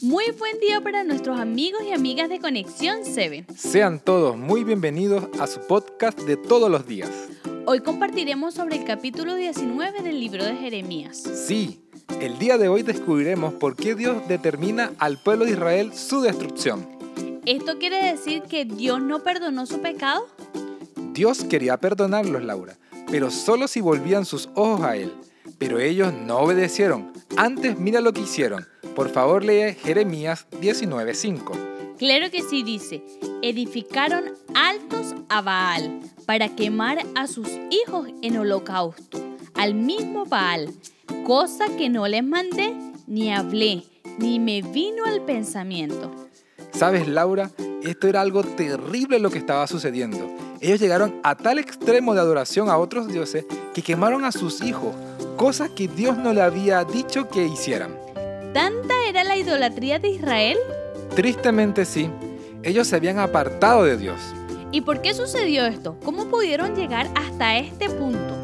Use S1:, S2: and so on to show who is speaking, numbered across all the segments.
S1: Muy buen día para nuestros amigos y amigas de Conexión 7.
S2: Sean todos muy bienvenidos a su podcast de todos los días.
S1: Hoy compartiremos sobre el capítulo 19 del libro de Jeremías.
S2: Sí, el día de hoy descubriremos por qué Dios determina al pueblo de Israel su destrucción.
S1: ¿Esto quiere decir que Dios no perdonó su pecado?
S2: Dios quería perdonarlos, Laura, pero solo si volvían sus ojos a Él. Pero ellos no obedecieron. Antes mira lo que hicieron por favor lee Jeremías 19:5.
S1: Claro que sí dice, edificaron altos a Baal para quemar a sus hijos en holocausto, al mismo Baal, cosa que no les mandé, ni hablé, ni me vino al pensamiento.
S2: ¿Sabes, Laura? Esto era algo terrible lo que estaba sucediendo. Ellos llegaron a tal extremo de adoración a otros dioses que quemaron a sus hijos, cosas que Dios no le había dicho que hicieran.
S1: ¿Tanta era la idolatría de Israel?
S2: Tristemente sí. Ellos se habían apartado de Dios.
S1: ¿Y por qué sucedió esto? ¿Cómo pudieron llegar hasta este punto?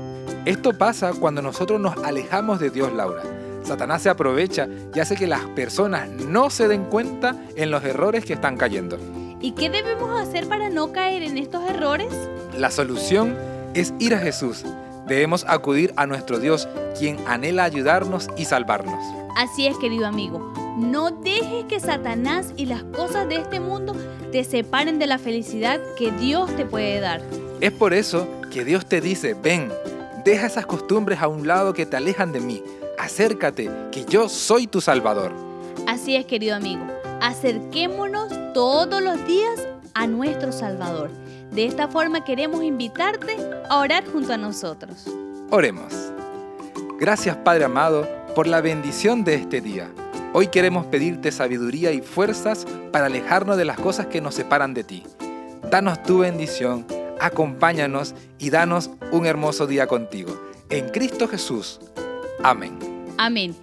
S2: Esto pasa cuando nosotros nos alejamos de Dios, Laura. Satanás se aprovecha y hace que las personas no se den cuenta en los errores que están cayendo.
S1: ¿Y qué debemos hacer para no caer en estos errores?
S2: La solución es ir a Jesús. Debemos acudir a nuestro Dios, quien anhela ayudarnos y salvarnos.
S1: Así es, querido amigo, no dejes que Satanás y las cosas de este mundo te separen de la felicidad que Dios te puede dar.
S2: Es por eso que Dios te dice, ven, deja esas costumbres a un lado que te alejan de mí, acércate, que yo soy tu Salvador.
S1: Así es, querido amigo, acerquémonos todos los días a nuestro Salvador. De esta forma queremos invitarte a orar junto a nosotros.
S2: Oremos. Gracias Padre amado por la bendición de este día. Hoy queremos pedirte sabiduría y fuerzas para alejarnos de las cosas que nos separan de ti. Danos tu bendición, acompáñanos y danos un hermoso día contigo. En Cristo Jesús. Amén.
S1: Amén.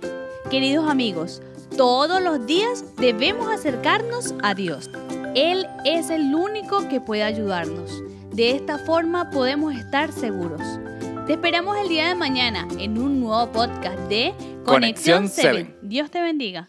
S1: Queridos amigos, todos los días debemos acercarnos a Dios. Él es el único que puede ayudarnos. De esta forma podemos estar seguros. Te esperamos el día de mañana en un nuevo podcast de
S2: Conexión 7.
S1: Dios te bendiga.